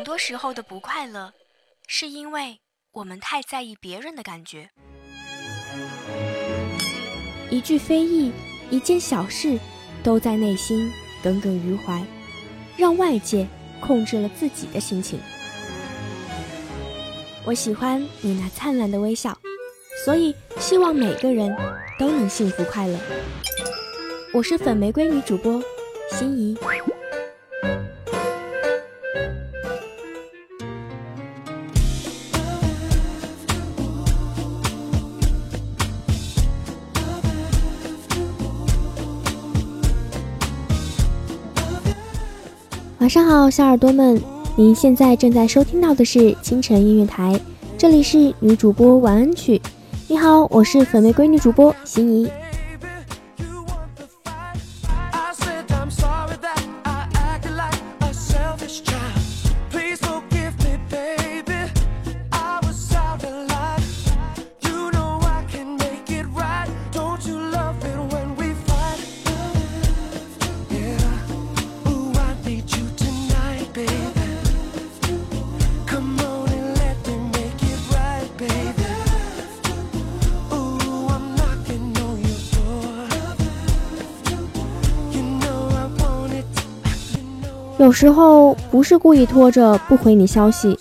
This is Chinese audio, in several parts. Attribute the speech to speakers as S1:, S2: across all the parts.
S1: 很多时候的不快乐，是因为我们太在意别人的感觉。
S2: 一句非议，一件小事，都在内心耿耿于怀，让外界控制了自己的心情。我喜欢你那灿烂的微笑，所以希望每个人都能幸福快乐。我是粉玫瑰女主播心怡。上好，小耳朵们，您现在正在收听到的是清晨音乐台，这里是女主播晚安曲。你好，我是粉玫瑰女主播心怡。有时候不是故意拖着不回你消息，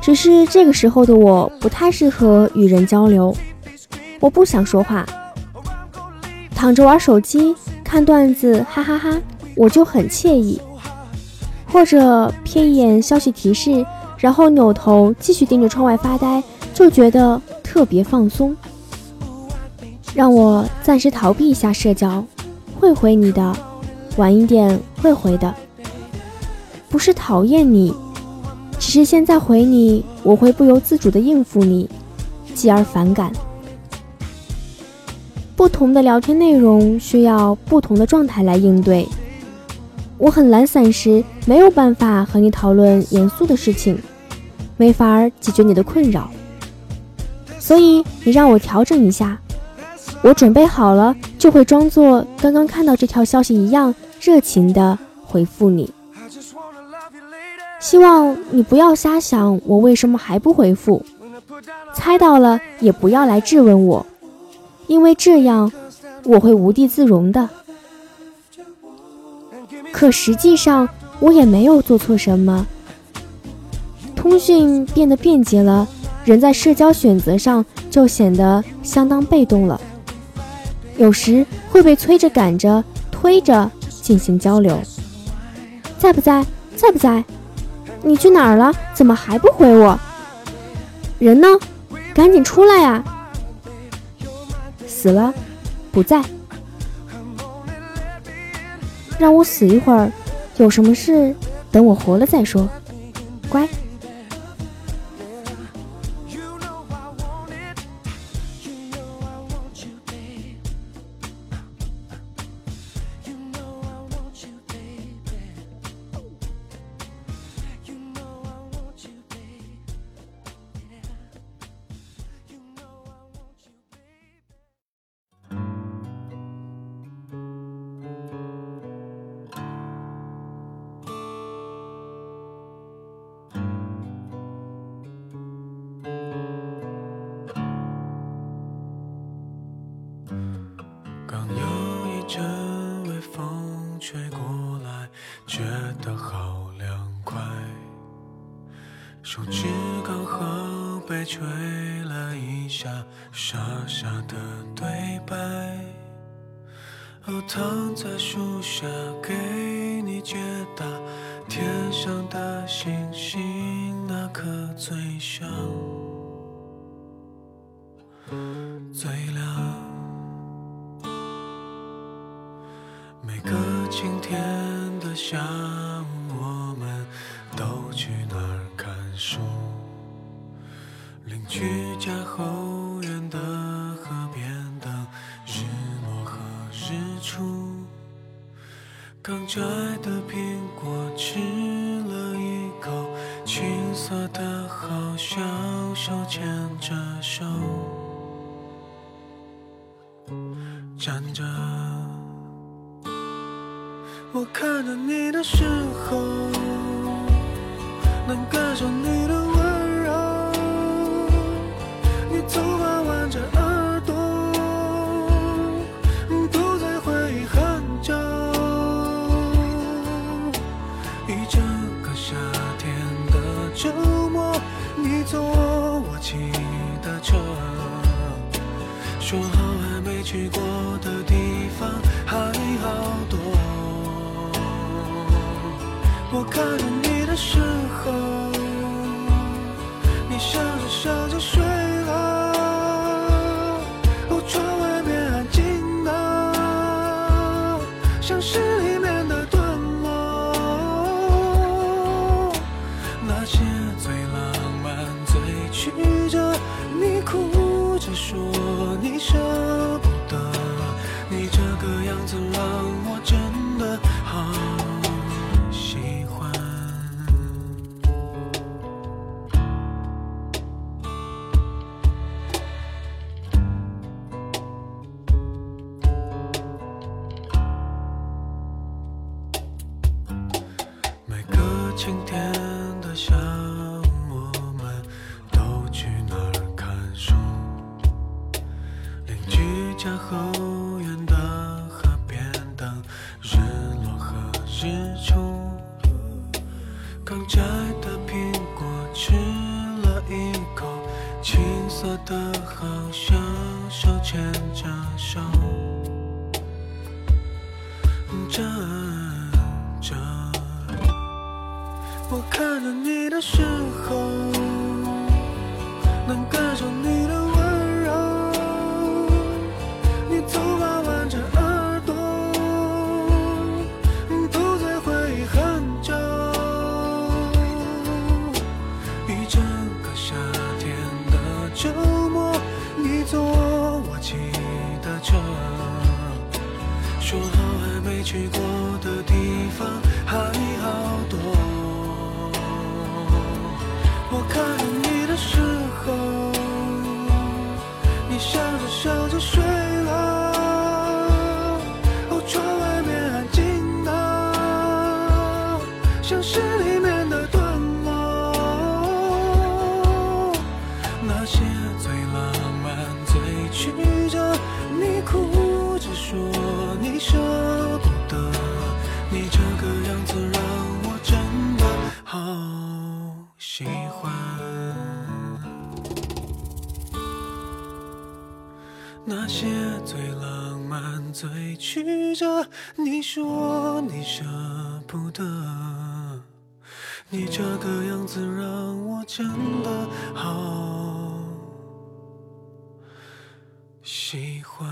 S2: 只是这个时候的我不太适合与人交流，我不想说话，躺着玩手机看段子，哈哈哈我就很惬意。或者瞥一眼消息提示，然后扭头继续盯着窗外发呆，就觉得特别放松。让我暂时逃避一下社交，会回你的，晚一点会回的。不是讨厌你，只是现在回你，我会不由自主的应付你，继而反感。不同的聊天内容需要不同的状态来应对。我很懒散时，没有办法和你讨论严肃的事情，没法解决你的困扰。所以你让我调整一下，我准备好了，就会装作刚刚看到这条消息一样热情的回复你。希望你不要瞎想我为什么还不回复，猜到了也不要来质问我，因为这样我会无地自容的。可实际上我也没有做错什么。通讯变得便捷了，人在社交选择上就显得相当被动了，有时会被催着赶着推着进行交流。在不在？在不在？你去哪儿了？怎么还不回我？人呢？赶紧出来呀、死了？不在。让我死一会儿，有什么事等我活了再说。乖。
S3: 吹了一下，傻傻的对白。哦，躺在树下给你解答，天上的星星哪颗最像？最亮。每个晴天的下去家后院的河边等日落和日出。刚摘的苹果吃了一口，青涩的好像手牵着手，站着。我看着你的时候，能感受你的去过的地方还好多。我看着你的时候，家后院的河边等日落和日出。刚摘的苹果吃了一口，青涩的好像手牵着手。站着，我看着你的时候，曲折，你说你舍不得。你这个样子让我真的好喜欢。